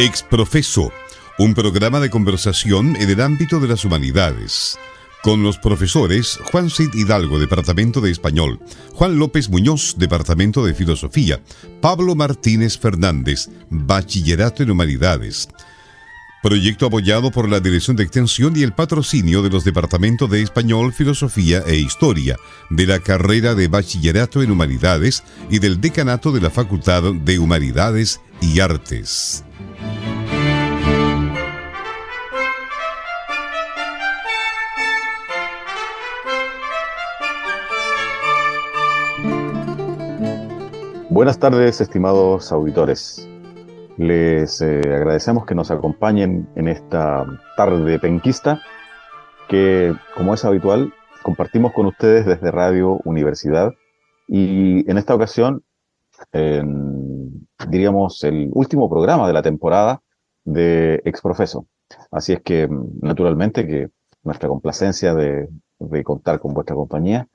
Exprofeso, un programa de conversación en el ámbito de las humanidades. Con los profesores Juan Cid Hidalgo, Departamento de Español, Juan López Muñoz, Departamento de Filosofía, Pablo Martínez Fernández, Bachillerato en Humanidades. Proyecto apoyado por la Dirección de Extensión y el patrocinio de los Departamentos de Español, Filosofía e Historia, de la carrera de Bachillerato en Humanidades y del Decanato de la Facultad de Humanidades y Artes. Buenas tardes, estimados auditores. Les eh, agradecemos que nos acompañen en esta tarde penquista que, como es habitual, compartimos con ustedes desde Radio Universidad y en esta ocasión, diríamos, el último programa de la temporada de Exprofeso. Así es que, naturalmente, que nuestra complacencia de contar con vuestra compañía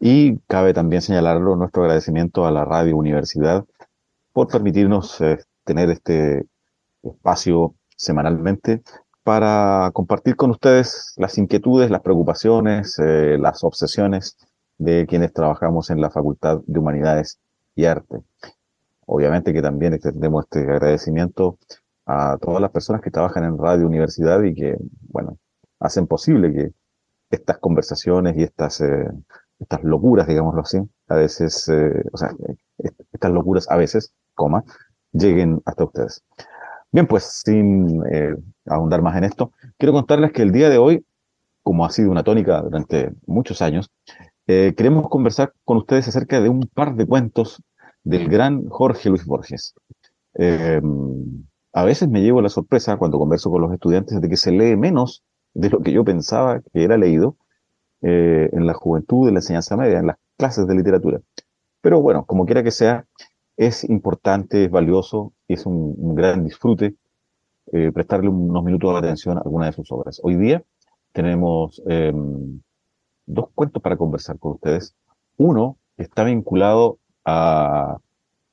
y cabe también señalarlo nuestro agradecimiento a la Radio Universidad por permitirnos eh, tener este espacio semanalmente para compartir con ustedes las inquietudes, las preocupaciones, eh, las obsesiones de quienes trabajamos en la Facultad de Humanidades y Arte. Obviamente que también extendemos este agradecimiento a todas las personas que trabajan en Radio Universidad y que, bueno, hacen posible que estas conversaciones y estas eh, estas locuras, digámoslo así, a veces, eh, o sea, estas locuras a veces, coma, lleguen hasta ustedes. Bien, pues sin eh, ahondar más en esto, quiero contarles que el día de hoy, como ha sido una tónica durante muchos años, eh, queremos conversar con ustedes acerca de un par de cuentos del gran Jorge Luis Borges. a veces me llevo la sorpresa cuando converso con los estudiantes de que se lee menos de lo que yo pensaba que era leído, eh, en la juventud, en la enseñanza media, en las clases de literatura. Pero bueno, como quiera que sea, es importante, es valioso y es un, gran disfrute eh, prestarle unos minutos de atención a alguna de sus obras. Hoy día tenemos em, dos cuentos para conversar con ustedes. Uno está vinculado a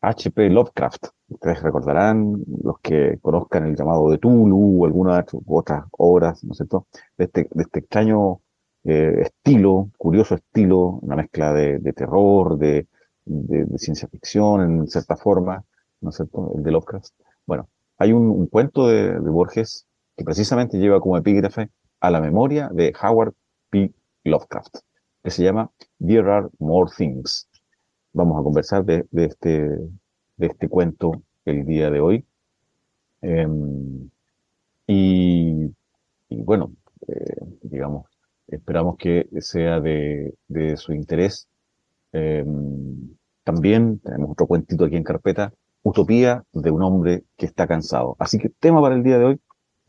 H.P. Lovecraft. Ustedes recordarán, los que conozcan el llamado de Tulu o algunas otras obras, ¿no es cierto?, de este, de este extraño eh, estilo, curioso estilo, una mezcla de, terror, de, ciencia ficción en cierta forma, ¿no es cierto? El de Lovecraft. Bueno, hay un, cuento de, Borges que precisamente lleva como epígrafe a la memoria de Howard P. Lovecraft, que se llama There Are More Things. Vamos a conversar de, este, de este cuento el día de hoy. Em, y, bueno, eh, digamos, Esperamos que sea de, su interés. Em, también tenemos otro cuentito aquí en carpeta, Utopía de un hombre que está cansado. Así que tema para el día de hoy,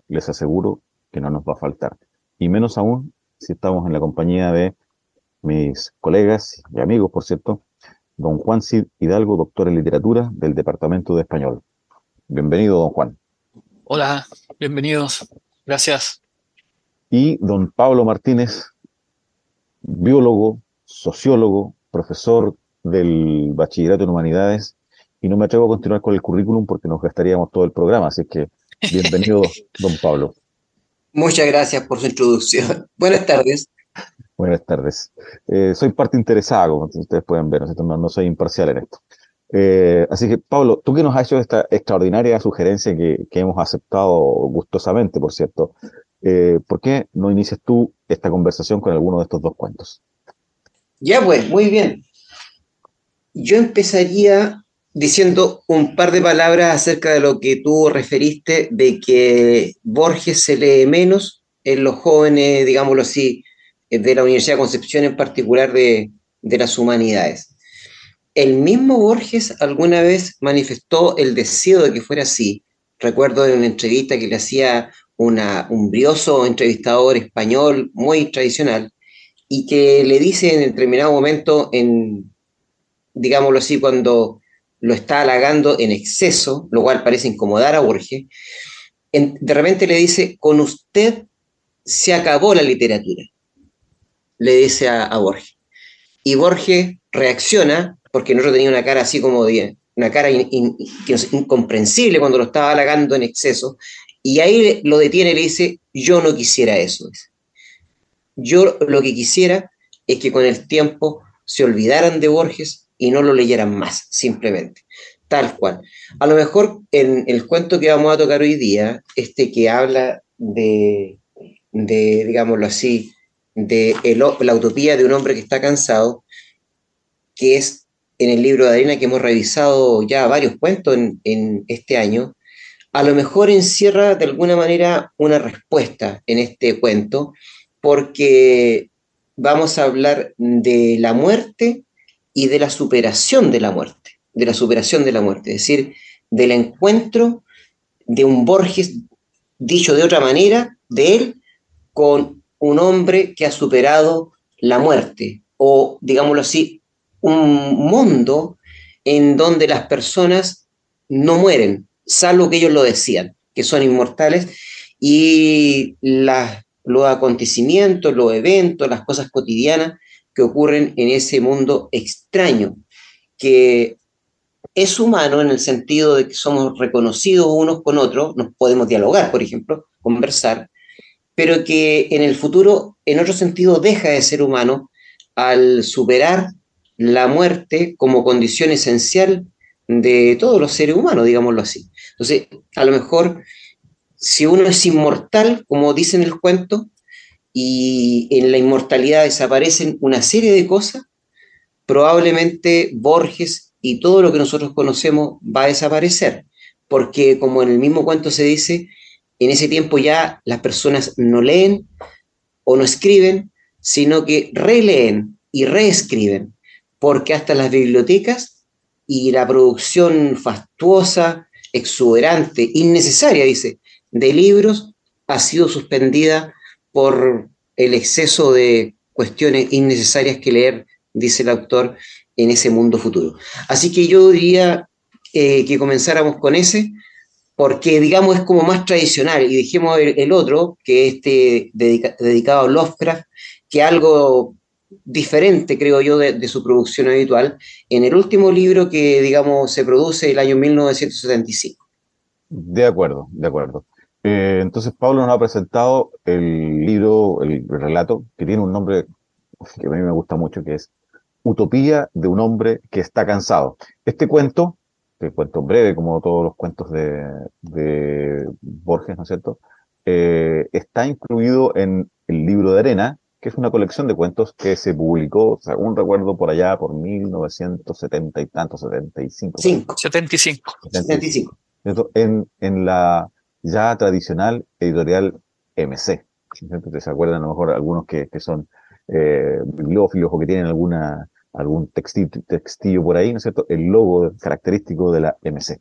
les aseguro que no nos va a faltar. Y menos aún si estamos en la compañía de mis colegas y amigos, por cierto, don Juan Cid Hidalgo, doctor en literatura del Departamento de Español. Bienvenido, don Juan. Hola, bienvenidos. Gracias y don Pablo Martínez, biólogo, sociólogo, profesor del Bachillerato en Humanidades, y no me atrevo a continuar con el currículum porque nos gastaríamos todo el programa, así que bienvenido, don Pablo. Muchas gracias por su introducción. Buenas tardes. Buenas tardes. Eh, soy parte interesada, como ustedes pueden ver, no, soy imparcial en esto. Eh, así que, Pablo, tú que nos has hecho esta extraordinaria sugerencia que, que hemos aceptado gustosamente, por cierto, eh, ¿por qué no inicias tú esta conversación con alguno de estos dos cuentos? Ya pues, muy bien. Yo empezaría diciendo un par de palabras acerca de lo que tú referiste, de que Borges se lee menos en los jóvenes, digámoslo así, de la Universidad de Concepción en particular de, de las humanidades. El mismo Borges alguna vez manifestó el deseo de que fuera así. Recuerdo en una entrevista que le hacía un brioso entrevistador español muy tradicional y que le dice en determinado momento, en, digámoslo así, cuando lo está halagando en exceso, lo cual parece incomodar a Borges, de repente le dice, con usted se acabó la literatura, le dice a, Borges. Y Borges reacciona, porque no tenía una cara así como una cara incomprensible cuando lo estaba halagando en exceso, y ahí lo detiene y le dice, yo no quisiera eso. Yo lo que quisiera es que con el tiempo se olvidaran de Borges y no lo leyeran más, simplemente. Tal cual. A lo mejor en el cuento que vamos a tocar hoy día, este que habla de, de digámoslo así, de la utopía de un hombre que está cansado, que es en el libro de arena que hemos revisado ya varios cuentos en, en este año, a lo mejor encierra de alguna manera una respuesta en este cuento, porque vamos a hablar de la muerte y de la superación de la muerte, de la superación de la muerte, es decir, del encuentro de un Borges, dicho de otra manera, de él con un hombre que ha superado la muerte, o digámoslo así, un mundo en donde las personas no mueren, salvo que ellos lo decían, que son inmortales, y los acontecimientos, los eventos, las cosas cotidianas que ocurren en ese mundo extraño, que es humano en el sentido de que somos reconocidos unos con otros, nos podemos dialogar, por ejemplo, conversar, pero que en el futuro, en otro sentido, deja de ser humano al superar la muerte como condición esencial de todos los seres humanos, digámoslo así. Entonces, a lo mejor, si uno es inmortal, como dice en el cuento, y en la inmortalidad desaparecen una serie de cosas, probablemente Borges y todo lo que nosotros conocemos va a desaparecer, porque como en el mismo cuento se dice, en ese tiempo ya las personas no leen o no escriben, sino que releen y reescriben, porque hasta las bibliotecas y la producción fastuosa, exuberante, innecesaria, dice, de libros ha sido suspendida por el exceso de cuestiones innecesarias que leer, dice el autor, en ese mundo futuro. Así que yo diría eh, que comenzáramos con ese, porque digamos es como más tradicional, y dejemos el, otro, que este dedicado a Lovecraft, que algo diferente, creo yo, de, de, su producción habitual, en el último libro que, digamos, se produce el año 1975. De acuerdo, de acuerdo. Eh, entonces Pablo nos ha presentado el libro, el, relato, que tiene un nombre que a mí me gusta mucho, que es Utopía de un hombre que está cansado. Este cuento, que cuento breve como todos los cuentos de, Borges, ¿no es cierto? Eh, está incluido en el libro de arena, que es una colección de cuentos que se publicó, según recuerdo, por allá por 1970 y tanto, 75. 75. 75. En, en la ya tradicional editorial MC. ¿Se acuerdan a lo mejor algunos que, que son eh, bibliófilos o que tienen alguna, algún textil, textillo por ahí, ¿no es cierto? El logo característico de la MC.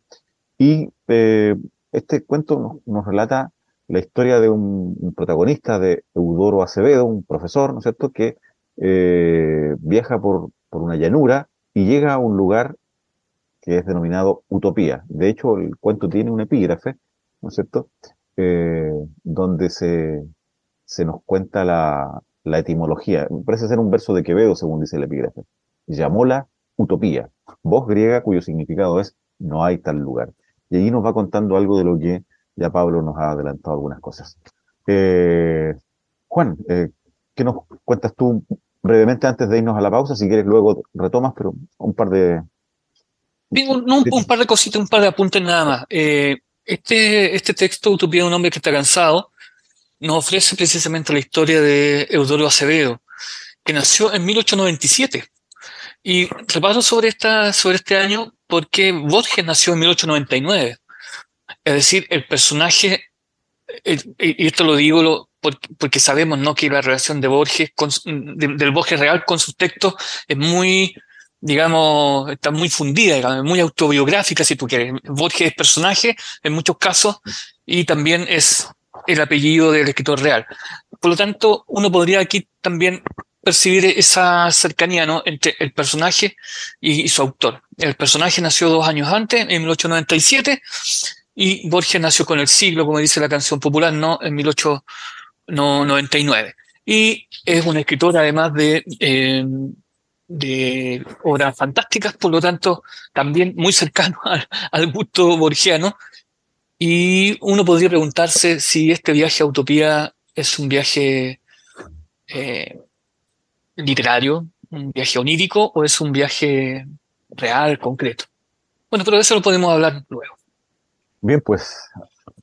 Y eh, este cuento nos, nos, relata la historia de un, protagonista de Eudoro Acevedo, un profesor, ¿no es cierto?, que eh, viaja por, por una llanura y llega a un lugar que es denominado Utopía. De hecho, el cuento tiene un epígrafe ¿no es cierto? Eh, donde se, se nos cuenta la, la etimología. Parece ser un verso de Quevedo, según dice el epígrafe. Llamóla utopía, voz griega cuyo significado es no hay tal lugar. Y allí nos va contando algo de lo que ya Pablo nos ha adelantado algunas cosas. Eh, Juan, eh, ¿qué nos cuentas tú brevemente antes de irnos a la pausa? Si quieres luego retomas, pero un par de... Un, un, par de cositas, un par de apuntes nada más. Eh, este, este texto, Utopía de un hombre que está cansado, nos ofrece precisamente la historia de Eudoro Acevedo, que nació en 1897. Y reparo sobre, esta, sobre este año porque Borges nació en 1899. Es decir, el personaje, y esto lo digo porque, sabemos ¿no? que la relación de Borges, del Borges real con sus textos es muy digamos, está muy fundida, muy autobiográfica, si tú quieres. Borges es personaje en muchos casos y también es el apellido del escritor real. Por lo tanto, uno podría aquí también percibir esa cercanía ¿no? entre el personaje y, su autor. El personaje nació dos años antes, en 1897, y Borges nació con el siglo, como dice la canción popular, ¿no? en 1899. Y es un escritor, además de eh, de obras fantásticas, por lo tanto, también muy cercano al, gusto borgiano. Y uno podría preguntarse si este viaje a Utopía es un viaje eh, literario, un viaje onírico o es un viaje real, concreto. Bueno, pero de eso lo podemos hablar luego. Bien, pues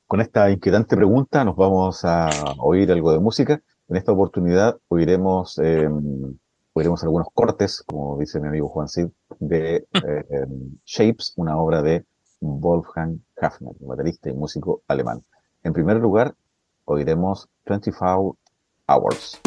con esta inquietante pregunta nos vamos a oír algo de música. En esta oportunidad oiremos, eh, oiremos algunos cortes, como dice mi amigo Juan Cid, de eh, em, Shapes, una obra de Wolfgang Hafner, baterista y músico alemán. En primer lugar, oiremos 25 Hours.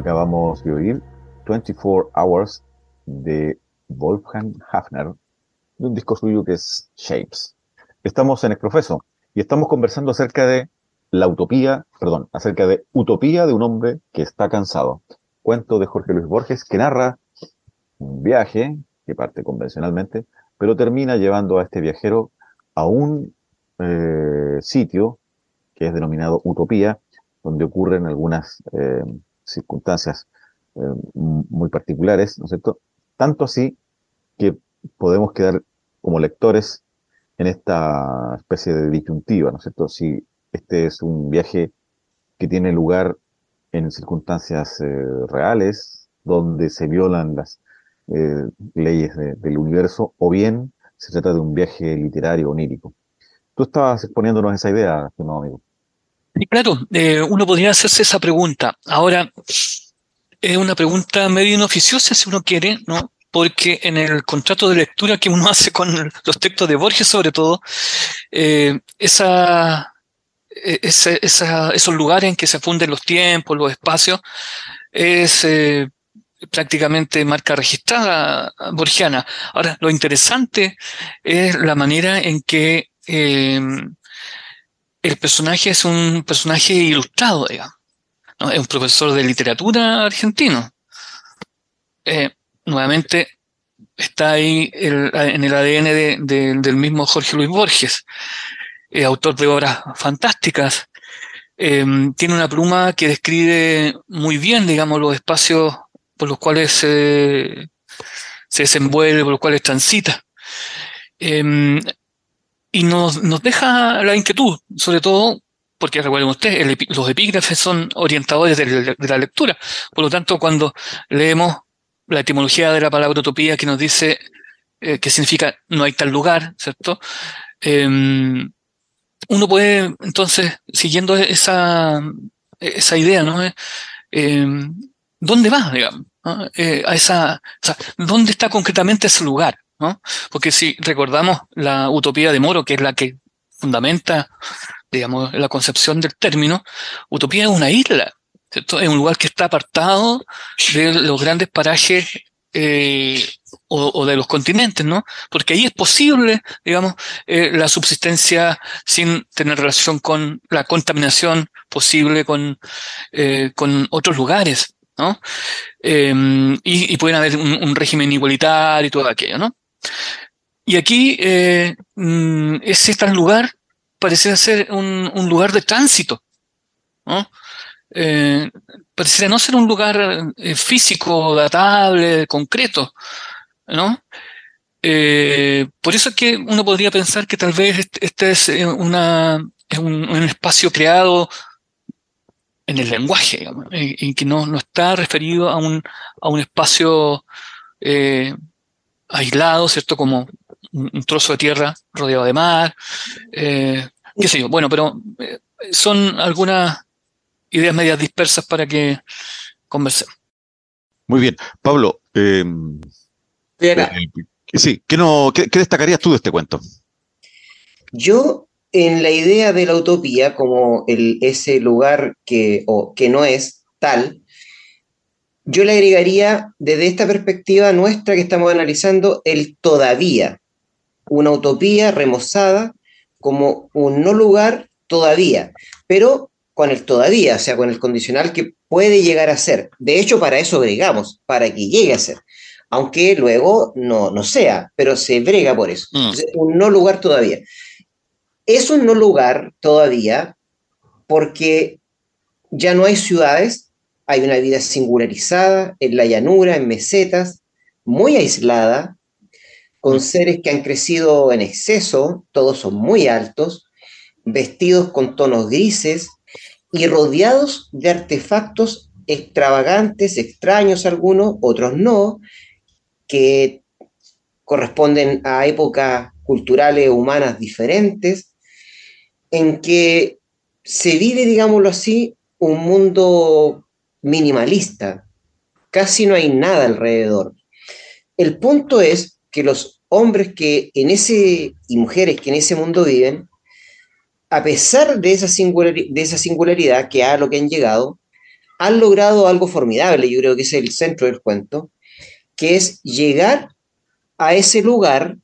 Acabamos de oír 24 Hours de Wolfgang Hafner, de un disco suyo que es Shapes. Estamos en Exprofeso y estamos conversando acerca de la utopía, perdón, acerca de Utopía de un hombre que está cansado. Cuento de Jorge Luis Borges que narra un viaje que parte convencionalmente, pero termina llevando a este viajero a un eh, sitio que es denominado Utopía, donde ocurren algunas eh, circunstancias eh, muy particulares, ¿no es cierto? Tanto así que podemos quedar como lectores en esta especie de disyuntiva, ¿no es cierto? Si este es un viaje que tiene lugar en circunstancias eh, reales, donde se violan las, eh, leyes del universo, o bien se trata de un viaje literario onírico. Tú estabas exponiéndonos esa idea, estimado amigo. Y claro, eh, uno podría hacerse esa pregunta. Ahora, es una pregunta medio inoficiosa si uno quiere, ¿no? Porque en el contrato de lectura que uno hace con los textos de Borges, sobre todo, eh, esa, e, esos lugares en que se funden los tiempos, los espacios, es eh, prácticamente marca registrada borgiana. Ahora, lo interesante es la manera en que eh, el personaje es un personaje ilustrado, digamos. Es un profesor de literatura argentino. Eh, nuevamente está ahí en el ADN del mismo Jorge Luis Borges, eh, autor de obras fantásticas. tiene una pluma que describe muy bien, digamos, los espacios por los cuales se, se desenvuelve, por los cuales transita. Em, y nos, nos, deja la inquietud, sobre todo porque recuerden ustedes, los epígrafes son orientadores de, la lectura. Por lo tanto, cuando leemos la etimología de la palabra utopía que nos dice eh, que significa no hay tal lugar, ¿cierto? Em, uno puede, entonces, siguiendo esa, esa idea, ¿no? Em, ¿Dónde va, digamos? Eh, a esa, o sea, ¿dónde está concretamente ese lugar? Porque si recordamos la utopía de Moro, que es la que fundamenta, digamos, la concepción del término, utopía es una isla, ¿cierto? Es un lugar que está apartado de los grandes parajes eh, o, de los continentes, ¿no? Porque ahí es posible, digamos, eh, la subsistencia sin tener relación con la contaminación posible con, con otros lugares. ¿no? Em, y, pueden haber un, régimen igualitario y todo aquello, ¿no? Y aquí eh, mm, ese tal lugar parece ser un, lugar de tránsito, ¿no? Eh, pareciera no ser un lugar eh, físico, datable, concreto, ¿no? por eso es que uno podría pensar que tal vez este, este es, es un, espacio creado en el lenguaje, y, que no, está referido a un, espacio eh, aislado, ¿cierto? Como un, trozo de tierra rodeado de mar, eh, qué sé yo. Bueno, pero eh, son algunas ideas medias dispersas para que conversemos. Muy bien. Pablo, sí, ¿qué, no, qué destacarías tú de este cuento? Yo en la idea de la utopía como el, ese lugar que, o, que no es tal, yo le agregaría desde esta perspectiva nuestra que estamos analizando el todavía, una utopía remozada como un no lugar todavía, pero con el todavía, o sea, con el condicional que puede llegar a ser. De hecho, para eso bregamos, para que llegue a ser, aunque luego no, no sea, pero se brega por eso. Mm. un no lugar todavía. Es un no lugar todavía porque ya no hay ciudades, hay una vida singularizada en la llanura, en mesetas, muy aislada, con seres que han crecido en exceso, todos son muy altos, vestidos con tonos grises y rodeados de artefactos extravagantes, extraños algunos, otros no, que corresponden a épocas culturales humanas diferentes, en que se vive, digámoslo así, un mundo minimalista. Casi no hay nada alrededor. El punto es que los hombres que en ese y mujeres que en ese mundo viven, a pesar de esa, de esa singularidad que a lo que han llegado, han logrado algo formidable, yo creo que es el centro del cuento, que es llegar a ese lugar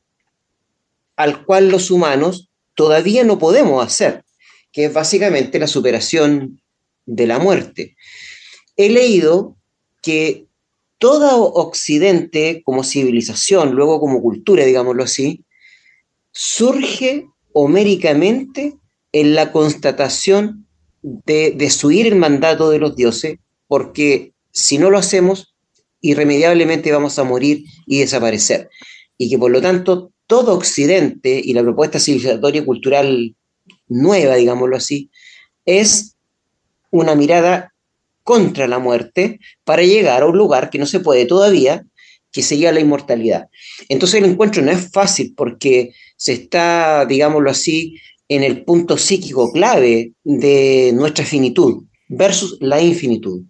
al cual los humanos todavía no podemos hacer, que es básicamente la superación de la muerte. He leído que todo Occidente como civilización, luego como cultura, digámoslo así, surge homéricamente en la constatación de desuir el mandato de los dioses, porque si no lo hacemos, irremediablemente vamos a morir y desaparecer. Y que por lo tanto todo Occidente y la propuesta civilizatoria y cultural nueva, digámoslo así, es una mirada contra la muerte para llegar a un lugar que no se puede todavía, que sería la inmortalidad. Entonces el encuentro no es fácil porque se está, digámoslo así, en el punto psíquico clave de nuestra finitud versus la infinitud.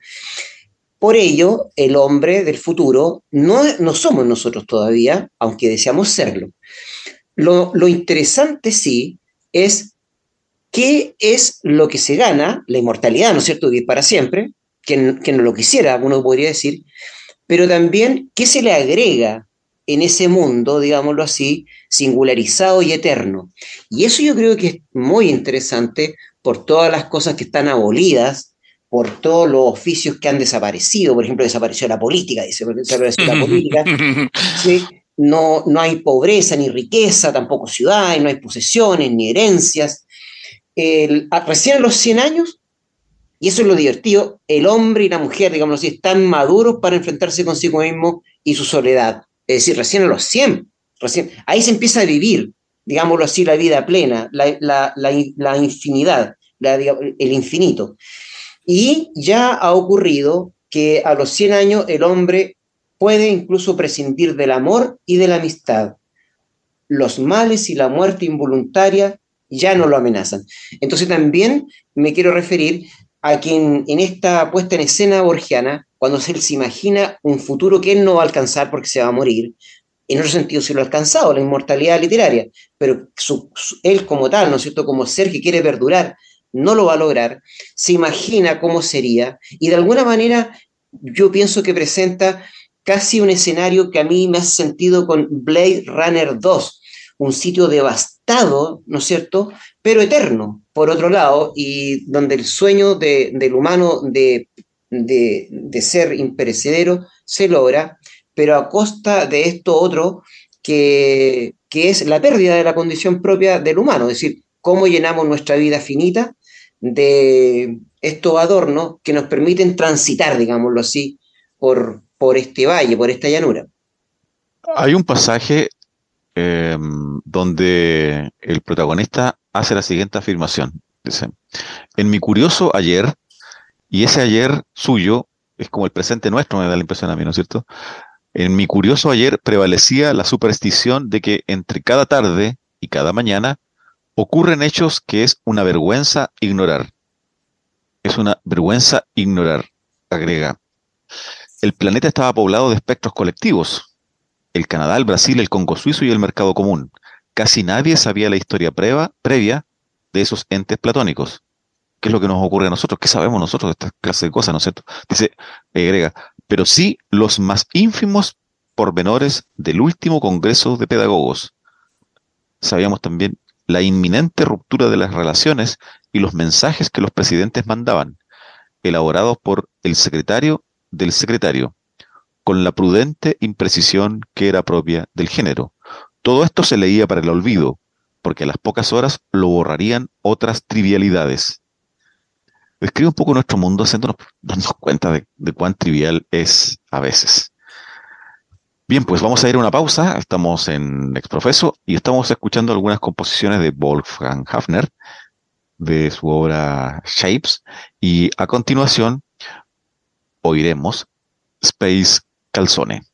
Por ello, el hombre del futuro no, no somos nosotros todavía, aunque deseamos serlo. Lo, lo interesante sí es qué es lo que se gana, la inmortalidad, ¿no es cierto?, que para siempre, que no lo quisiera, uno podría decir, pero también qué se le agrega en ese mundo, digámoslo así, singularizado y eterno. Y eso yo creo que es muy interesante por todas las cosas que están abolidas, por todos los oficios que han desaparecido, por ejemplo, desapareció la política, dice, desapareció la política, no, no hay pobreza ni riqueza, tampoco ciudades, no hay posesiones ni herencias. El, recién a los 100 años y eso es lo divertido, el hombre y la mujer, digamos así, están maduros para enfrentarse consigo mismo y su soledad. Es decir, recién a los 100, recién, ahí se empieza a vivir, digámoslo así, la vida plena, la, infinidad, el infinito. Y ya ha ocurrido que a los 100 años el hombre puede incluso prescindir del amor y de la amistad. Los males y la muerte involuntaria ya no lo amenazan. Entonces también me quiero referir a quien en esta puesta en escena borgiana, cuando se, se imagina un futuro que él no va a alcanzar porque se va a morir, en otro sentido se lo ha alcanzado, la inmortalidad literaria, pero él como tal, ¿no es cierto?, como ser que quiere perdurar, no lo va a lograr, se imagina cómo sería y de alguna manera yo pienso que presenta casi un escenario que a mí me hace sentido con Blade Runner 2, un sitio devastado, ¿no es cierto?, pero eterno, por otro lado, y donde el sueño del humano de, ser imperecedero se logra, pero a costa de esto otro que, que es la pérdida de la condición propia del humano, es decir, cómo llenamos nuestra vida finita de estos adornos que nos permiten transitar, digámoslo así, por, por este valle, por esta llanura. Hay un pasaje em, donde el protagonista hace la siguiente afirmación. Dice, en mi curioso ayer, y ese ayer suyo es como el presente nuestro, me da la impresión a mí, ¿no es cierto? En mi curioso ayer prevalecía la superstición de que entre cada tarde y cada mañana ocurren hechos que es una vergüenza ignorar. Es una vergüenza ignorar, agrega. El planeta estaba poblado de espectros colectivos. El Canadá, el Brasil, el Congo suizo y el mercado común casi nadie sabía la historia previa de esos entes platónicos. ¿Qué es lo que nos ocurre a nosotros? ¿Qué sabemos nosotros de estas clases de cosas, no es cierto? Dice, agrega, pero sí los más ínfimos pormenores del último Congreso de Pedagogos. Sabíamos también la inminente ruptura de las relaciones y los mensajes que los presidentes mandaban, elaborados por el secretario del secretario, con la prudente imprecisión que era propia del género. Todo esto se leía para el olvido, porque a las pocas horas lo borrarían otras trivialidades. Describe un poco nuestro mundo haciéndonos darnos cuenta de, de, cuán trivial es a veces. Bien, pues vamos a ir a una pausa. Estamos en Exprofeso y estamos escuchando algunas composiciones de Wolfgang Hafner de su obra Shapes y a continuación oiremos Space Calzone.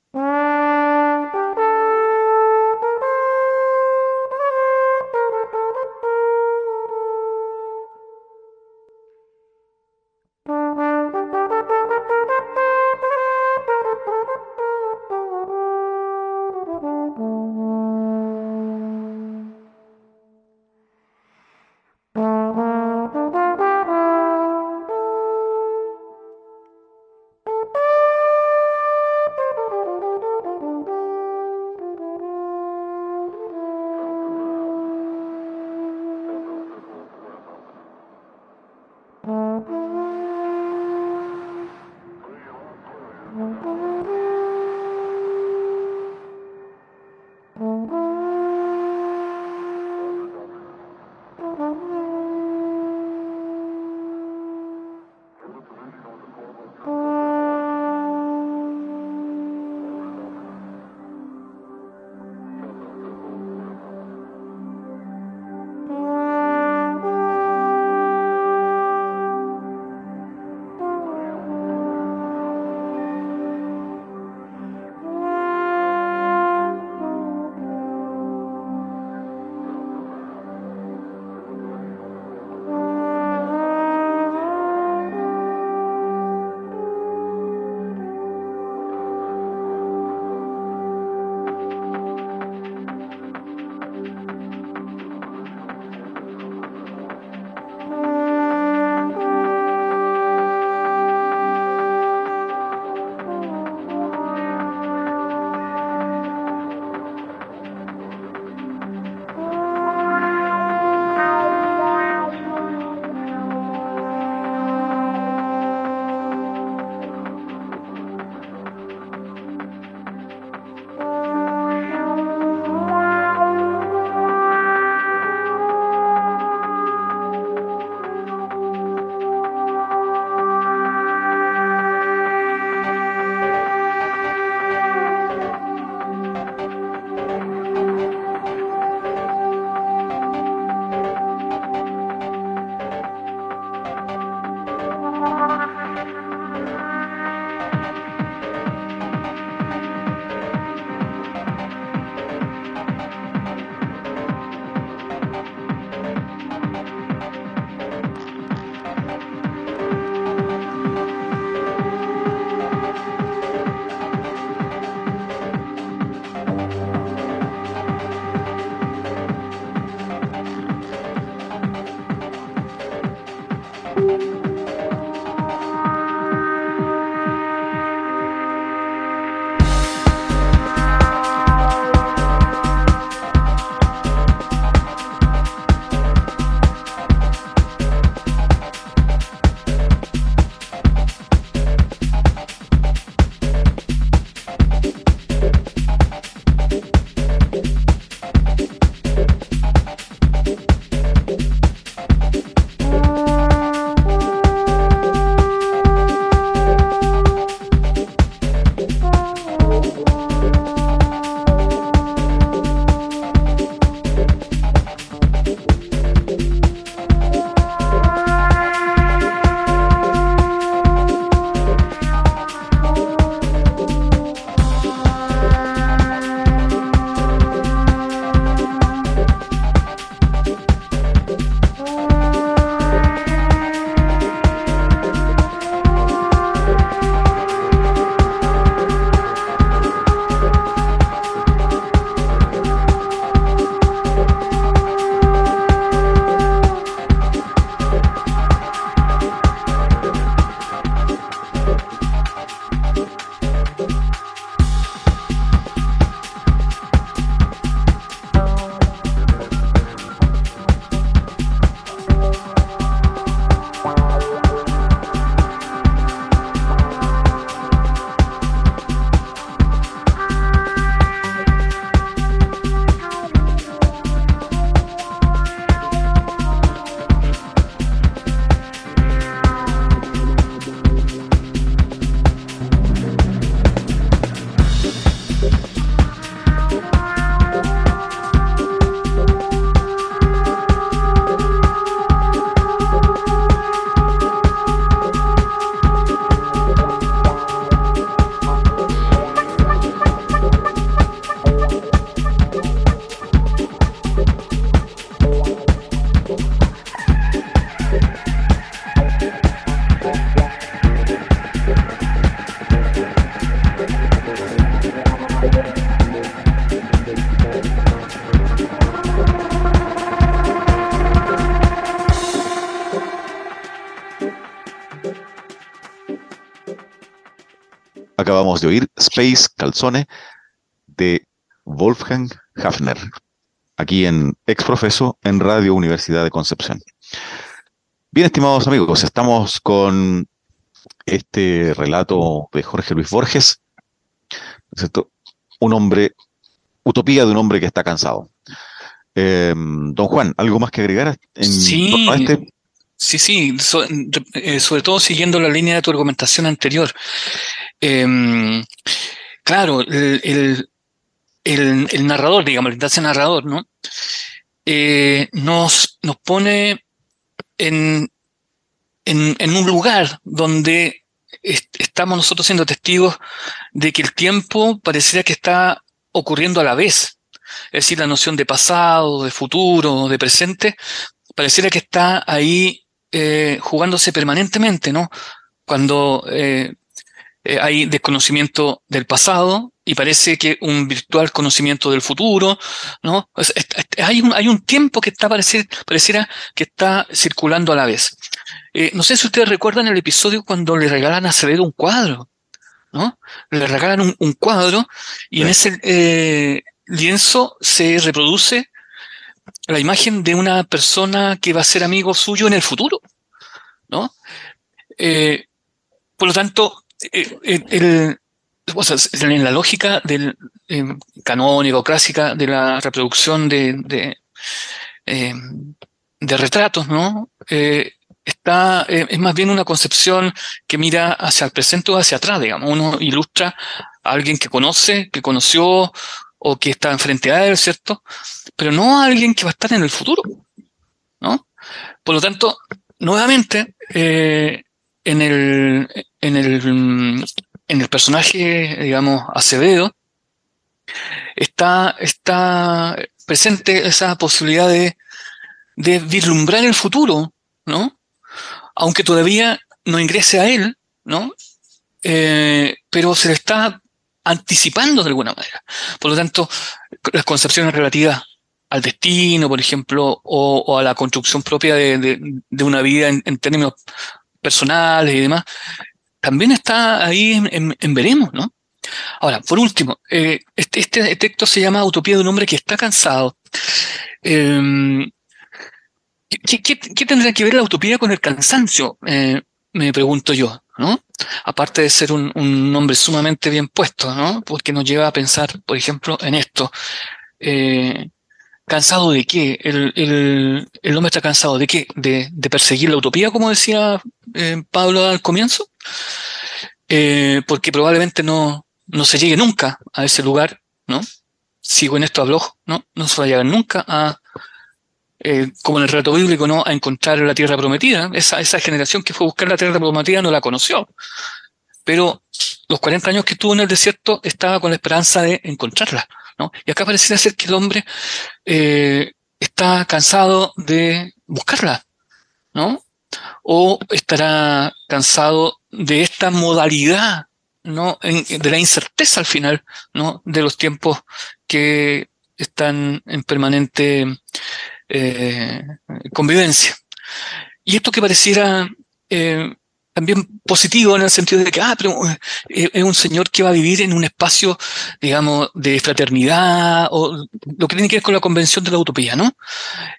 Acabamos de oír Space Calzone de Wolfgang Hafner, aquí en Exprofeso en Radio Universidad de Concepción. Bien, estimados amigos, estamos con este relato de Jorge Luis Borges, un hombre, utopía de un hombre que está cansado. Eh, don Juan, ¿algo más que agregar? En sí, este? Sí, sí, eh, sobre todo siguiendo la línea de tu argumentación anterior. Em, claro, el, narrador, digamos, el narrador, ¿no? Eh, nos, nos pone en, en, un lugar donde estamos nosotros siendo testigos de que el tiempo pareciera que está ocurriendo a la vez. Es decir, la noción de pasado, de futuro, de presente, pareciera que está ahí eh, jugándose permanentemente, ¿no? Cuando eh, eh, hay desconocimiento del pasado y parece que un virtual conocimiento del futuro, ¿no? hay, un, hay un tiempo que está pareciera que está circulando a la vez. no sé si ustedes recuerdan el episodio cuando le regalan a Acevedo un cuadro, ¿no? Le regalan un, cuadro y en ese lienzo se reproduce la imagen de una persona que va a ser amigo suyo en el futuro, ¿no? Eh, por lo tanto, eh, el, en la lógica del eh, canónico, clásica de la reproducción de, de, de retratos, ¿no? está, es más bien una concepción que mira hacia el presente o hacia atrás, digamos. Uno ilustra a alguien que conoce, que conoció o que está enfrente a él, ¿cierto? Pero no a alguien que va a estar en el futuro, ¿no? Por lo tanto, nuevamente, eh, en, el, en, el, en el personaje, digamos, Acevedo, está, está presente esa posibilidad de, de vislumbrar el futuro, ¿no? Aunque todavía no ingrese a él, ¿no? Eh, pero se le está anticipando de alguna manera. Por lo tanto, las concepciones relativas al destino, por ejemplo, o, a la construcción propia de, una vida en, términos personales y demás, también está ahí en, veremos, ¿no? Ahora, por último, eh, este, este, texto se llama Utopía de un hombre que está cansado. Em, ¿qué, tendrá que ver la utopía con el cansancio? Eh, me pregunto yo, ¿no? aparte de ser un, un, nombre sumamente bien puesto, ¿no? Porque nos lleva a pensar, por ejemplo, en esto. Eh, ¿Cansado de qué? El, el, el, hombre está cansado de qué? De, de perseguir la utopía, como decía eh, Pablo al comienzo. Eh, porque probablemente no, no se llegue nunca a ese lugar, ¿no? Sigo en esto a blog, ¿no? No se va a llegar nunca a, eh, como en el relato bíblico, ¿no? a encontrar la tierra prometida. Esa, esa generación que fue a buscar la tierra prometida no la conoció. Pero los 40 años que estuvo en el desierto estaba con la esperanza de encontrarla. ¿no? Y acá pareciera ser que el hombre eh, está cansado de buscarla, ¿no? O estará cansado de esta modalidad, ¿no? de la incerteza al final, ¿no? De los tiempos que están en permanente eh, convivencia. Y esto que pareciera eh, también positivo en el sentido de que, ah, pero eh, es un señor que va a vivir en un espacio, digamos, de fraternidad, o lo que tiene que ver con la convención de la utopía, ¿no?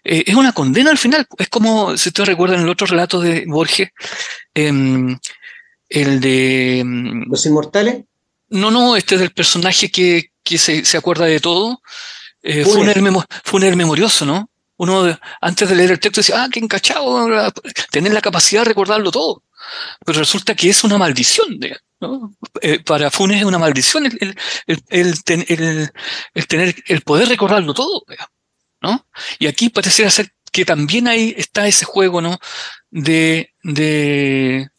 es una condena al final. Es como, si ustedes recuerdan el otro relato de Borges, em, el de... Em, ¿Los inmortales? No, no, este es del personaje que, que se, se acuerda de todo. fue, un fue un memorioso, ¿no? Uno antes de leer el texto decía, ah, qué encachado, tener la capacidad de recordarlo todo. Pero resulta que es una maldición. ¿no? Eh, para Funes es una maldición el, el, tener el poder recordarlo todo. ¿no? Y aquí parece ser que también ahí está ese juego ¿no? de, de,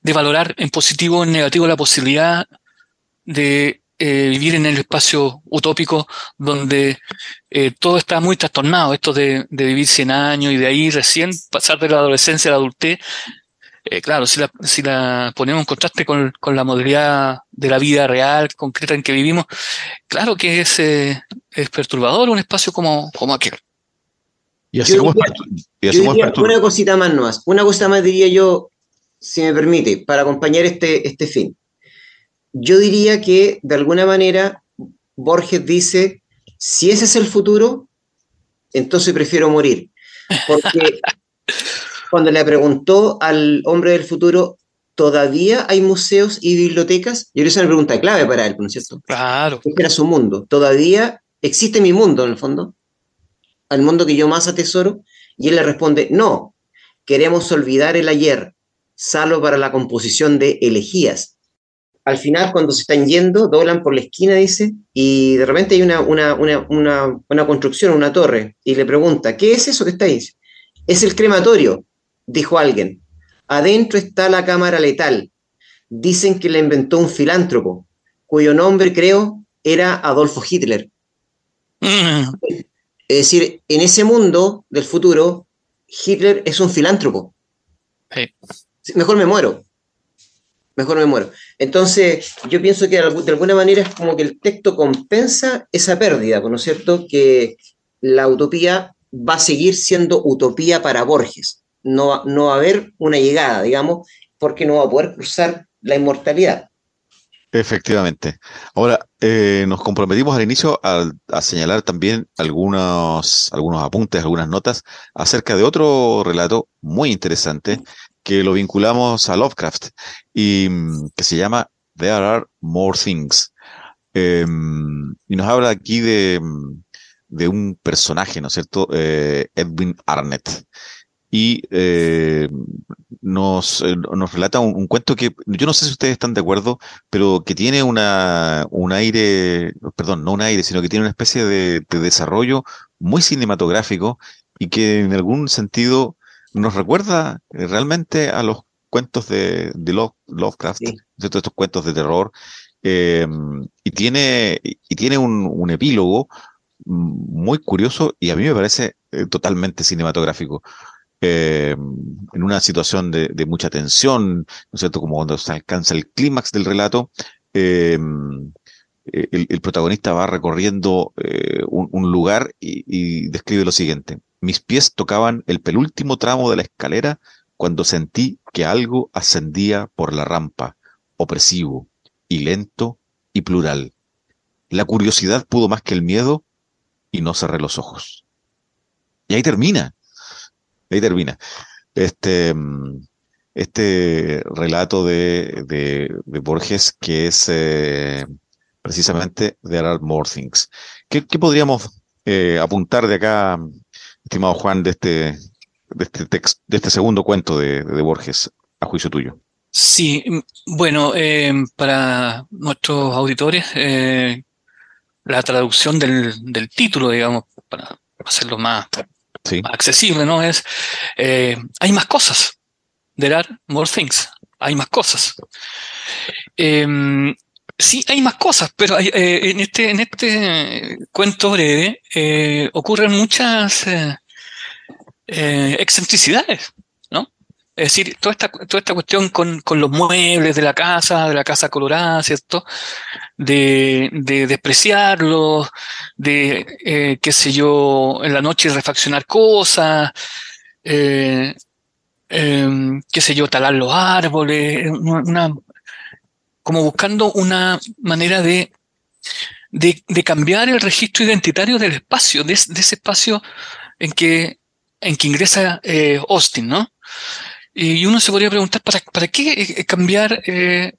de valorar en positivo o en negativo la posibilidad de eh, vivir en el espacio utópico donde eh, todo está muy trastornado, esto de, vivir 100 años y de ahí recién pasar de la adolescencia a la adultez, eh, claro, si la, si la ponemos en contraste con, la modalidad de la vida real, concreta en que vivimos, claro que es, es perturbador un espacio como, como aquel. Y así como una cosita más nomás, una cosa más diría yo, si me permite, para acompañar este, este fin. Yo diría que de alguna manera Borges dice, si ese es el futuro, entonces prefiero morir. Porque cuando le preguntó al hombre del futuro, ¿todavía hay museos y bibliotecas? Yo creo que esa es una pregunta clave para él, ¿no es cierto? Claro. Este era su mundo. ¿Todavía existe mi mundo, en el fondo? Al mundo que yo más atesoro. Y él le responde, no, queremos olvidar el ayer, salvo para la composición de elegías. Al final, cuando se están yendo, doblan por la esquina, dice, y de repente hay una, una, una, una construcción, una torre, y le pregunta, ¿qué es eso que está ahí? Es el crematorio, dijo alguien. Adentro está la cámara letal. Dicen que la inventó un filántropo, cuyo nombre, creo, era Adolfo Hitler. Mm. Es decir, en ese mundo del futuro, Hitler es un filántropo. Mejor me muero. Mejor me muero. Entonces, yo pienso que de alguna manera es como que el texto compensa esa pérdida, ¿no es cierto? Que la utopía va a seguir siendo utopía para Borges. No, no va a haber una llegada, digamos, porque no va a poder cruzar la inmortalidad. Efectivamente. Ahora, eh, nos comprometimos al inicio a, señalar también algunos, algunos apuntes, algunas notas acerca de otro relato muy interesante que lo vinculamos a Lovecraft y mm, que se llama There Are More Things. Em, y nos habla aquí de, mm, de, un personaje, ¿no es cierto? Eh, Edwin Arnett y eh, nos, eh, nos relata un, cuento que yo no sé si ustedes están de acuerdo, pero que tiene una, un aire, perdón, no un aire, sino que tiene una especie de, desarrollo muy cinematográfico y que en algún sentido nos recuerda eh, realmente a los cuentos de, de Lovecraft, estos cuentos de terror, y tiene, y tiene un, un, epílogo muy curioso y a mí me parece totalmente cinematográfico. Eh, en una situación de, mucha tensión, ¿no es cierto? Como cuando se alcanza el clímax del relato, eh, el, protagonista va recorriendo eh, un, lugar y, describe lo siguiente. Mis pies tocaban el penúltimo tramo de la escalera cuando sentí que algo ascendía por la rampa, opresivo y lento y plural. La curiosidad pudo más que el miedo y no cerré los ojos. Y ahí termina. Ahí termina. Este, este relato de, de, Borges que es eh, precisamente There Are More Things. ¿Qué, podríamos eh, apuntar de acá, estimado Juan, de este, de este, de este segundo cuento de, Borges, a juicio tuyo? Sí, bueno, eh, para nuestros auditores, la traducción del, del título, digamos, para hacerlo más accesible, ¿no? Es, eh, hay más cosas. There are more things. Hay más cosas. Sí, hay más cosas, pero eh, en, este, en este cuento breve eh, ocurren muchas excentricidades. Es decir, toda esta, toda esta cuestión con, con, los muebles de la casa, de la casa colorada, ¿cierto? De, de despreciarlos, de, eh, qué sé yo, en la noche refaccionar cosas, eh, em, qué sé yo, talar los árboles, una, como buscando una manera de, de, de cambiar el registro identitario del espacio, de, ese espacio en que, en que ingresa eh, Austin, ¿no? Y uno se podría preguntar, ¿para, para qué eh, cambiar eh,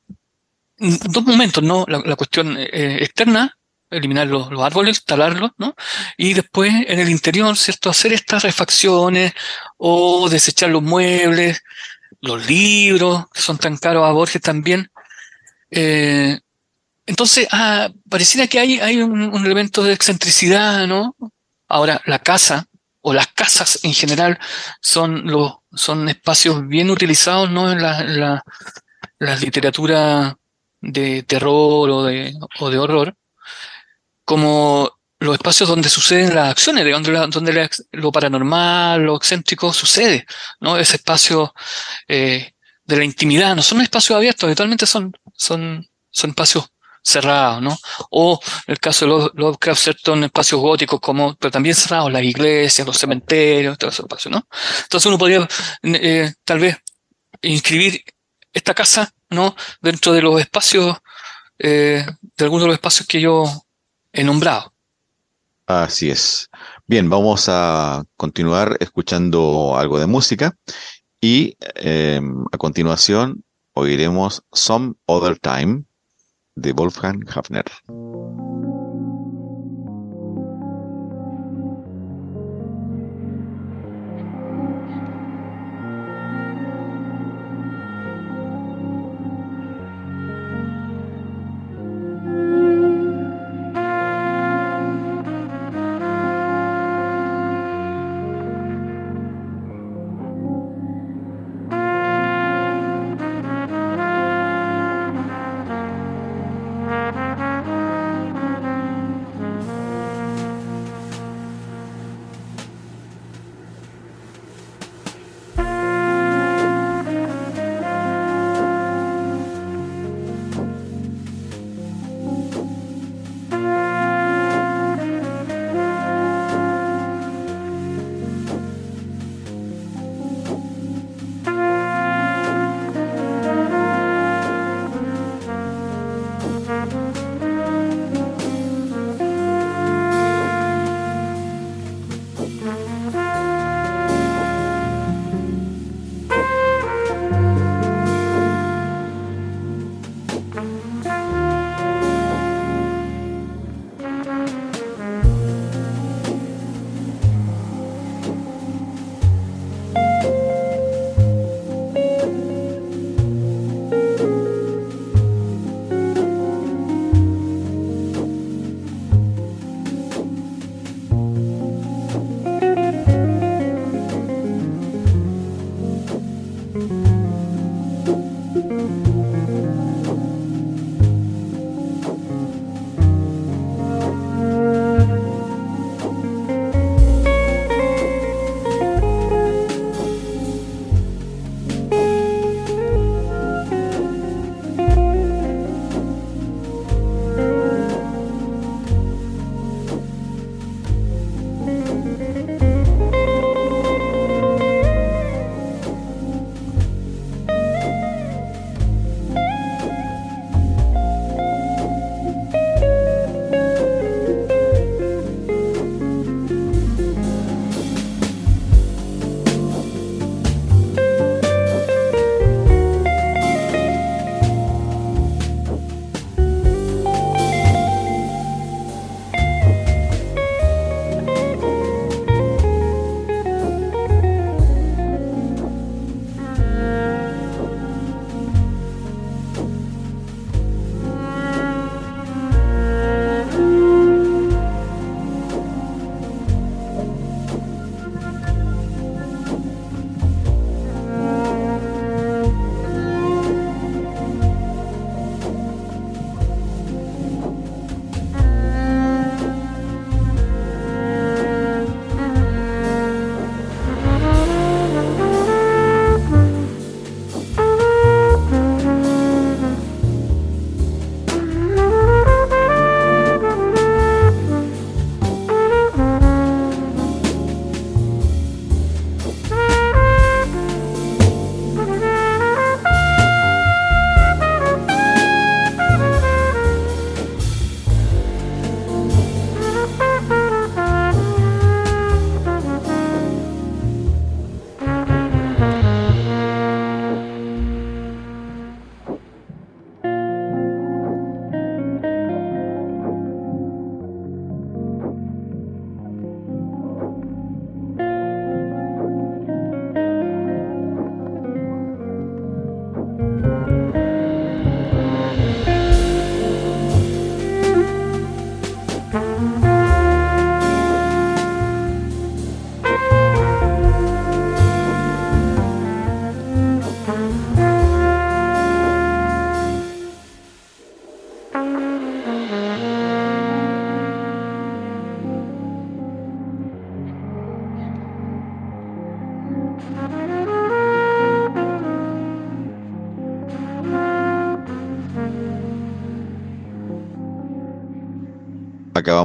dos momentos, ¿no? La, cuestión eh, externa, eliminar los, árboles, talarlos, ¿no? Y después en el interior, ¿cierto? Hacer estas refacciones o desechar los muebles, los libros, que son tan caros a Borges también. Entonces, ah, pareciera que hay, hay un, elemento de excentricidad, ¿no? Ahora, la casa, o las casas en general, son los son espacios bien utilizados ¿no? en la, la, literatura de terror o de, o de horror, como los espacios donde suceden las acciones, de donde, donde lo paranormal, lo excéntrico sucede, ¿no? Ese espacio eh, de la intimidad, no son espacios abiertos, habitualmente son, son, son espacios cerrados, ¿no? O en el caso de Lovecraft, ¿cierto? En espacios góticos, como, pero también cerrados, las iglesias, los cementerios, todos esos espacios, ¿no? Entonces uno podría, eh, tal vez, inscribir esta casa, ¿no? Dentro de los espacios eh, de algunos de los espacios que yo he nombrado. Así es. Bien, vamos a continuar escuchando algo de música y em, a continuación oiremos Some Other Time de Wolfgang Hafner.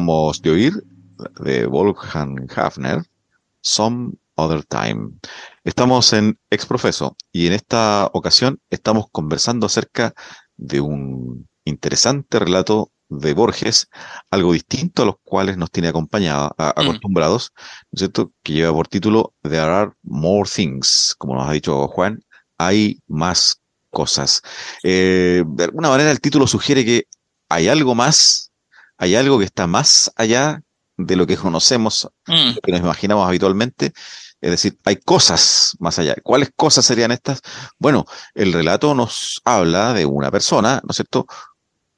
Acabamos de oír de Wolfgang Hafner, Some Other Time. Estamos en Exprofeso y en esta ocasión estamos conversando acerca de un interesante relato de Borges, algo distinto a los cuales nos tiene acompañado, mm. acostumbrados, ¿no es cierto? Que lleva por título There are more things, como nos ha dicho Juan, hay más cosas. Eh, de alguna manera el título sugiere que hay algo más, hay algo que está más allá de lo que conocemos, mm. que nos imaginamos habitualmente. Es decir, hay cosas más allá. ¿Cuáles cosas serían estas? Bueno, el relato nos habla de una persona, ¿no es cierto?,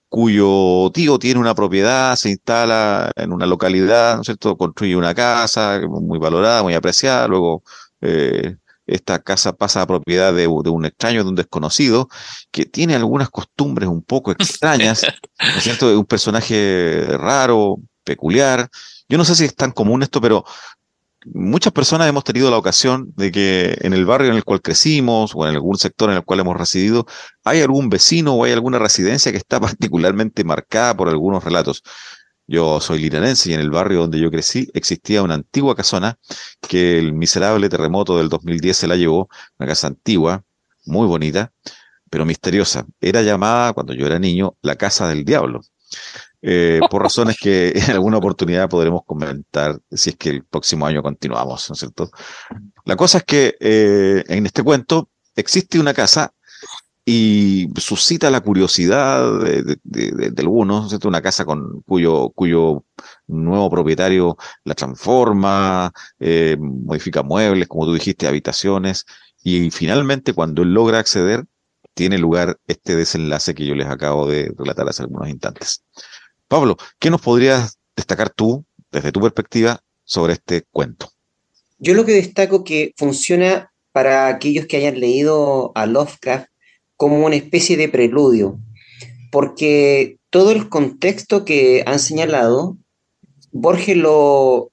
cuyo tío tiene una propiedad, se instala en una localidad, ¿no es cierto?, construye una casa muy valorada, muy apreciada, luego eh, esta casa pasa a propiedad de, un extraño, de un desconocido, que tiene algunas costumbres un poco extrañas, ¿no es cierto?, un personaje raro, peculiar. Yo no sé si es tan común esto, pero muchas personas hemos tenido la ocasión de que en el barrio en el cual crecimos o en algún sector en el cual hemos residido, hay algún vecino o hay alguna residencia que está particularmente marcada por algunos relatos. Yo soy liranense y en el barrio donde yo crecí existía una antigua casona que el miserable terremoto del 2010 se la llevó, una casa antigua, muy bonita, pero misteriosa. Era llamada, cuando yo era niño, la Casa del Diablo. Eh, por razones que en alguna oportunidad podremos comentar si es que el próximo año continuamos, ¿no es cierto? La cosa es que eh, en este cuento existe una casa y suscita la curiosidad de, de, algunos, ¿cierto? una casa con cuyo, cuyo nuevo propietario la transforma, eh, modifica muebles, como tú dijiste, habitaciones, y finalmente cuando él logra acceder, tiene lugar este desenlace que yo les acabo de relatar hace algunos instantes. Pablo, ¿qué nos podrías destacar tú, desde tu perspectiva, sobre este cuento? Yo lo que destaco que funciona para aquellos que hayan leído a Lovecraft como una especie de preludio, porque todo el contexto que han señalado, Borges lo,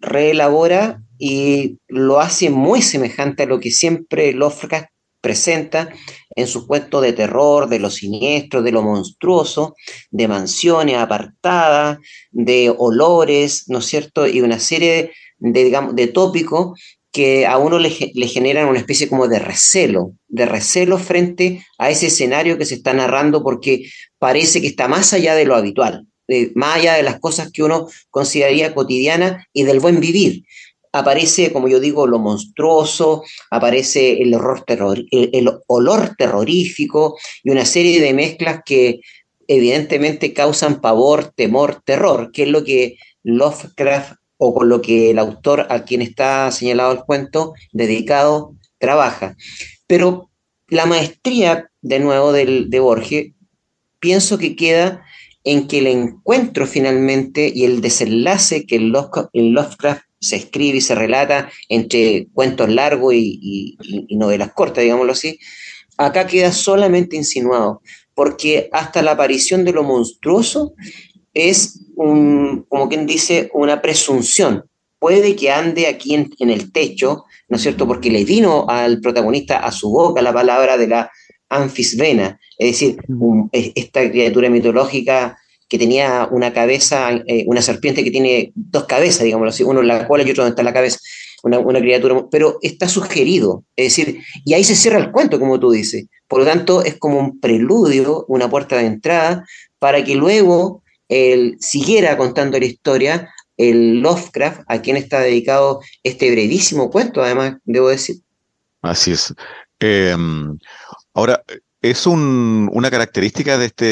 reelabora y lo hace muy semejante a lo que siempre Lovecraft presenta en su cuento de terror, de lo siniestro, de lo monstruoso, de mansiones apartadas, de olores, ¿no es cierto? Y una serie de, digamos, de tópicos que a uno le, generan una especie como de recelo, de recelo frente a ese escenario que se está narrando porque parece que está más allá de lo habitual, más allá de las cosas que uno consideraría cotidianas y del buen vivir. Aparece, como yo digo, lo monstruoso, aparece el, horror terror, el, olor terrorífico y una serie de mezclas que evidentemente causan pavor, temor, terror, que es lo que Lovecraft o con lo que el autor a quien está señalado el cuento dedicado trabaja. Pero la maestría, de nuevo, de Borges, pienso que queda en que el encuentro finalmente y el desenlace que Lovecraft se escribe y se relata entre cuentos largos y, novelas cortas, digámoslo así, acá queda solamente insinuado, porque hasta la aparición de lo monstruoso es, un, como quien dice, una presunción. Puede que ande aquí en, el techo, ¿no es cierto? Porque le vino al protagonista a su boca la palabra de la anfisbena, es decir, esta criatura mitológica que tenía una cabeza, eh, una serpiente que tiene dos cabezas, digámoslo así, uno en la cola y otro donde está la cabeza, una, criatura, pero está sugerido, es decir, y ahí se cierra el cuento, como tú dices. Por lo tanto, es como un preludio, una puerta de entrada, para que luego él siguiera contando la historia, el Lovecraft, a quien está dedicado este brevísimo cuento, además, debo decir. Así es. Em, ahora, es una característica de este,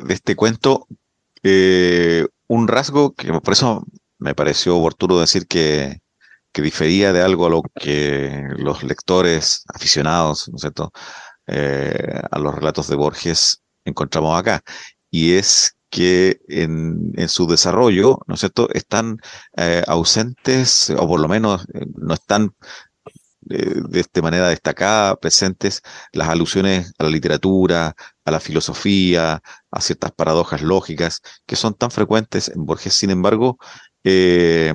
de este cuento eh, un rasgo que por eso me pareció oportuno decir que, difería de algo a lo que los lectores aficionados, ¿no es cierto?, eh, a los relatos de Borges encontramos acá. Y es que en, su desarrollo, ¿no es cierto?, están eh, ausentes, o por lo menos no están de esta manera destacada presentes las alusiones a la literatura, a la filosofía, a ciertas paradojas lógicas que son tan frecuentes en Borges. Sin embargo, eh,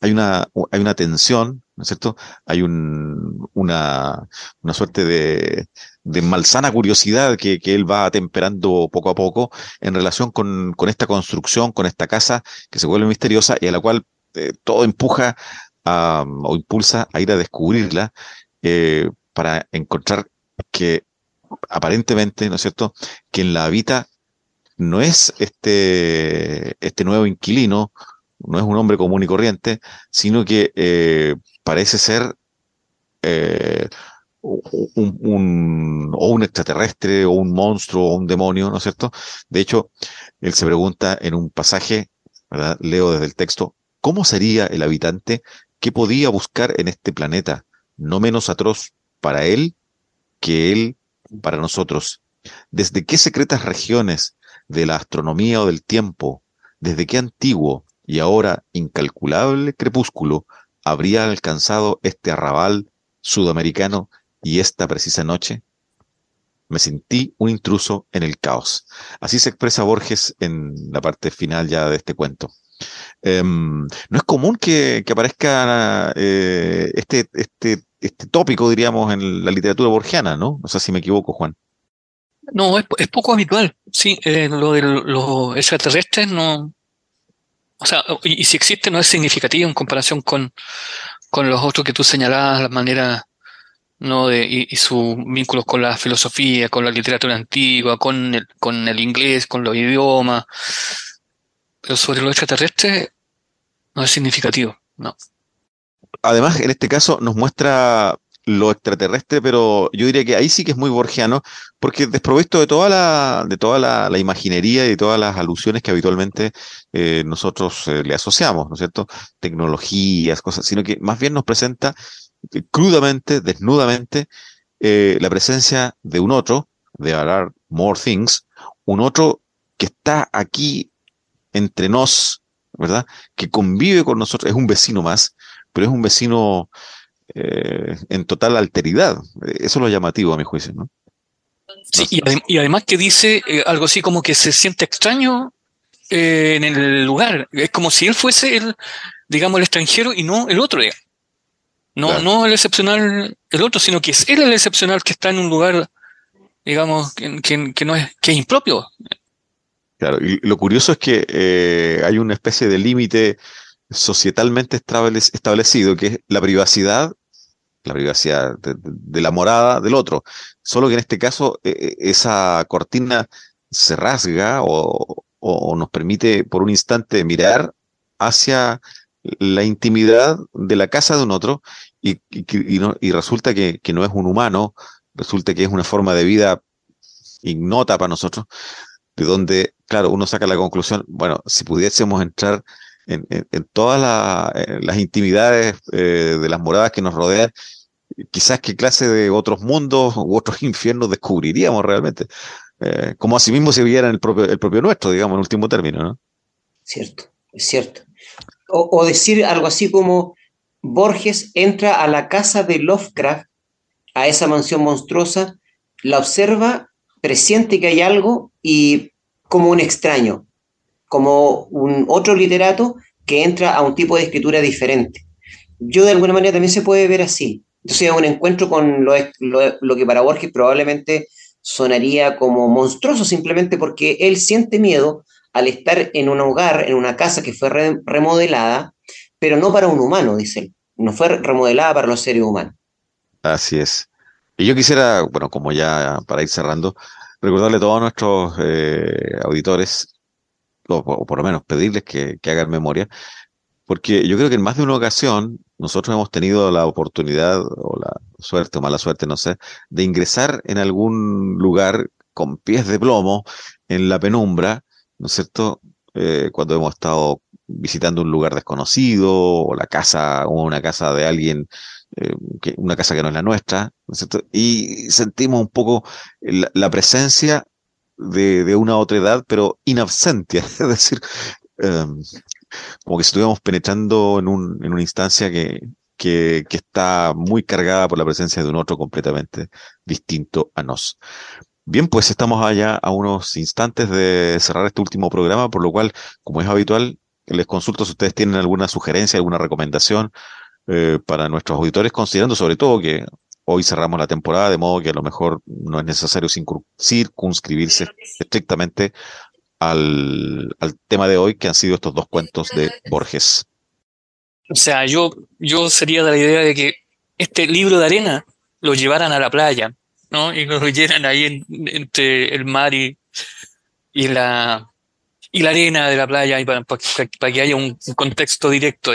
hay, una, hay una tensión, ¿no es cierto? Hay un, una, una suerte de, de malsana curiosidad que, que, él va atemperando poco a poco en relación con, con, esta construcción, con esta casa que se vuelve misteriosa y a la cual eh, todo empuja o impulsa a ir a descubrirla eh, para encontrar que aparentemente, ¿no es cierto?, quien la habita no es este, este nuevo inquilino, no es un hombre común y corriente, sino que eh, parece ser eh, un, extraterrestre, o un monstruo, o un demonio, ¿no es cierto? De hecho, él se pregunta en un pasaje, leo desde el texto, ¿cómo sería el habitante que podía buscar en este planeta, no menos atroz para él que él para nosotros? ¿Desde qué secretas regiones de la astronomía o del tiempo, desde qué antiguo y ahora incalculable crepúsculo habría alcanzado este arrabal sudamericano y esta precisa noche? Me sentí un intruso en el caos. Así se expresa Borges en la parte final ya de este cuento. Em, no es común que, aparezca eh, este, este, este tópico, diríamos, en la literatura borgiana, ¿no? No sé si me equivoco, Juan. No, es, poco habitual. Sí, eh, lo de los extraterrestres no. O sea, y, si existe no es significativo en comparación con, con los otros que tú señalabas, la manera ¿no? De, y, sus vínculos con la filosofía, con la literatura antigua, con el, con el inglés, con los idiomas. Pero sobre lo extraterrestre no es significativo, no. Además, en este caso nos muestra lo extraterrestre, pero yo diría que ahí sí que es muy borgiano, porque desprovisto de toda la, de toda la, imaginería y de todas las alusiones que habitualmente eh, nosotros eh, le asociamos, ¿no es cierto? Tecnologías, cosas, sino que más bien nos presenta crudamente, desnudamente, eh, la presencia de un otro, de hablar More Things, un otro que está aquí entre nos, ¿verdad? Que convive con nosotros, es un vecino más, pero es un vecino eh, en total alteridad. Eso es lo llamativo a mi juicio, ¿no? Sí, y, además que dice eh, algo así como que se siente extraño en el lugar. Es como si él fuese el, digamos, el extranjero y no el otro. No, no el excepcional el otro, sino que es él el excepcional que está en un lugar, digamos, que, no es, que es impropio. Claro, y lo curioso es que eh, hay una especie de límite societalmente establecido, que es la privacidad, la privacidad de, la morada del otro. Solo que en este caso e, e, esa cortina se rasga o, o, nos permite por un instante mirar hacia la intimidad de la casa de un otro y, y, resulta que, no es un humano, resulta que es una forma de vida ignota para nosotros, de donde, claro, uno saca la conclusión, bueno, si pudiésemos entrar en, todas las intimidades eh, de las moradas que nos rodean, quizás qué clase de otros mundos u otros infiernos descubriríamos realmente. Eh, como asimismo se viera en el propio, el propio nuestro, digamos, en último término, ¿no? Cierto, es cierto. o decir algo así como, Borges entra a la casa de Lovecraft, a esa mansión monstruosa, la observa, presiente que hay algo y como un extraño, como un otro literato que entra a un tipo de escritura diferente. Yo de alguna manera también se puede ver así. Entonces, un encuentro con lo, lo, que para Borges probablemente sonaría como monstruoso, simplemente porque él siente miedo al estar en un hogar, en una casa que fue remodelada, pero no para un humano, dice él. No fue remodelada para los seres humanos. Así es. Y yo quisiera, bueno, como ya para ir cerrando, recordarle a todos nuestros eh, auditores, o, por lo menos pedirles que, hagan memoria, porque yo creo que en más de una ocasión nosotros hemos tenido la oportunidad, o la suerte o mala suerte, no sé, de ingresar en algún lugar con pies de plomo en la penumbra, ¿no es cierto? Eh, cuando hemos estado visitando un lugar desconocido o la casa o una casa de alguien, eh, que, una casa que no es la nuestra, Y sentimos un poco la, presencia de, de, una otra edad, pero inabsentia, es decir, em, como que estuviéramos penetrando en, un, en una instancia que, que, que, está muy cargada por la presencia de un otro completamente distinto a nos. Bien, pues estamos allá a unos instantes de cerrar este último programa, por lo cual, como es habitual, les consulto si ustedes tienen alguna sugerencia, alguna recomendación eh, para nuestros auditores, considerando sobre todo que hoy cerramos la temporada, de modo que a lo mejor no es necesario circunscribirse estrictamente al, tema de hoy, que han sido estos dos cuentos de Borges. O sea, yo, yo sería de la idea de que este libro de arena lo llevaran a la playa, ¿no? Y lo leyeran ahí entre el mar y, y la, y la arena de la playa para, para, que haya un, contexto directo.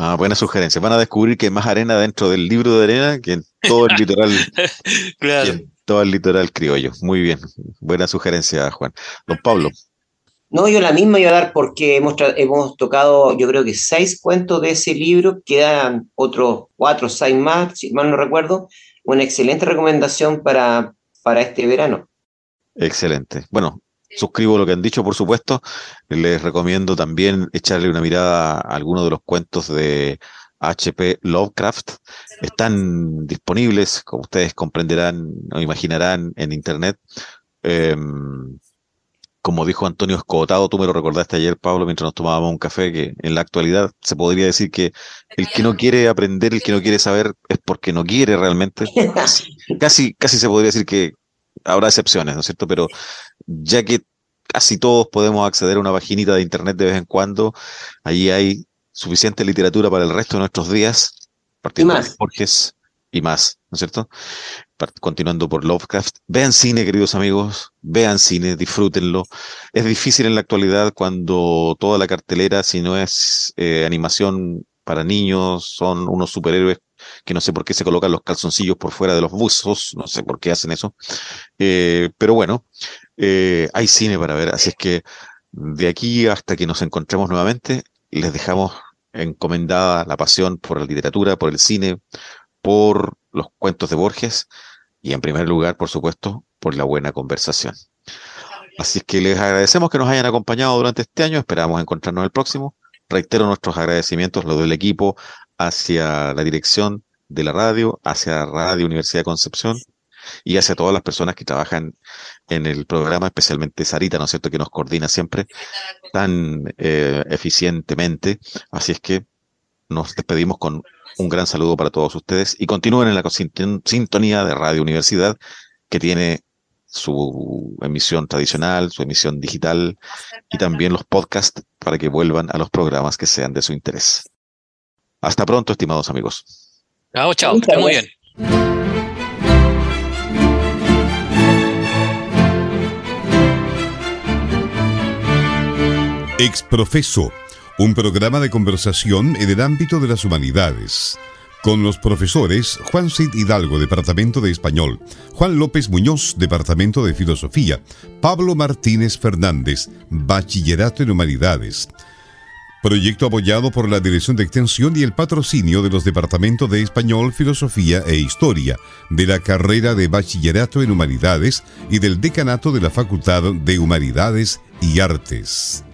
Ah, buena sugerencia. Van a descubrir que hay más arena dentro del libro de arena que en todo el litoral. claro. todo el litoral criollo. Muy bien. Buena sugerencia, Juan. Don Pablo. No, yo la misma iba a dar porque hemos, hemos tocado, yo creo que seis cuentos de ese libro, quedan otros cuatro o seis más, si mal no recuerdo. Una excelente recomendación para, para este verano. Excelente. Bueno, suscribo lo que han dicho, por supuesto. Les recomiendo también echarle una mirada a algunos de los cuentos de HP Lovecraft. Están disponibles, como ustedes comprenderán o imaginarán, en Internet. Em, como dijo Antonio Escotado, tú me lo recordaste ayer, Pablo, mientras nos tomábamos un café, que en la actualidad se podría decir que el que no quiere aprender, el que no quiere saber, es porque no quiere realmente. Casi, casi, se podría decir que habrá excepciones, ¿no es cierto? Pero ya que casi todos podemos acceder a una vaginita de internet de vez en cuando, allí hay suficiente literatura para el resto de nuestros días, partiendo de Borges y más, ¿no es cierto? continuando por Lovecraft. Vean cine, queridos amigos, vean cine, disfrútenlo. Es difícil en la actualidad cuando toda la cartelera, si no es eh, animación para niños, son unos superhéroes que no sé por qué se colocan los calzoncillos por fuera de los buzos, no sé por qué hacen eso. Eh, pero bueno, eh, hay cine para ver, así es que de aquí hasta que nos encontremos nuevamente, les dejamos encomendada la pasión por la literatura, por el cine, por los cuentos de Borges y en primer lugar, por supuesto, por la buena conversación. Así que les agradecemos que nos hayan acompañado durante este año, esperamos encontrarnos el próximo. Reitero nuestros agradecimientos, los del equipo, hacia la dirección de la radio, hacia Radio Universidad de Concepción y hacia todas las personas que trabajan en el programa, especialmente Sarita, ¿no es cierto?, que nos coordina siempre tan eh, eficientemente. Así es que nos despedimos con un gran saludo para todos ustedes y continúen en la sintonía de Radio Universidad, que tiene su emisión tradicional, su emisión digital y también los podcasts para que vuelvan a los programas que sean de su interés. Hasta pronto, estimados amigos. Chao, chao, muy bien. Exprofeso un programa de conversación en el ámbito de las humanidades. Con los profesores Juan Cid Hidalgo, Departamento de Español, Juan López Muñoz, Departamento de Filosofía, Pablo Martínez Fernández, Bachillerato en Humanidades. Proyecto apoyado por la Dirección de Extensión y el patrocinio de los Departamentos de Español, Filosofía e Historia, de la carrera de Bachillerato en Humanidades y del Decanato de la Facultad de Humanidades y Artes.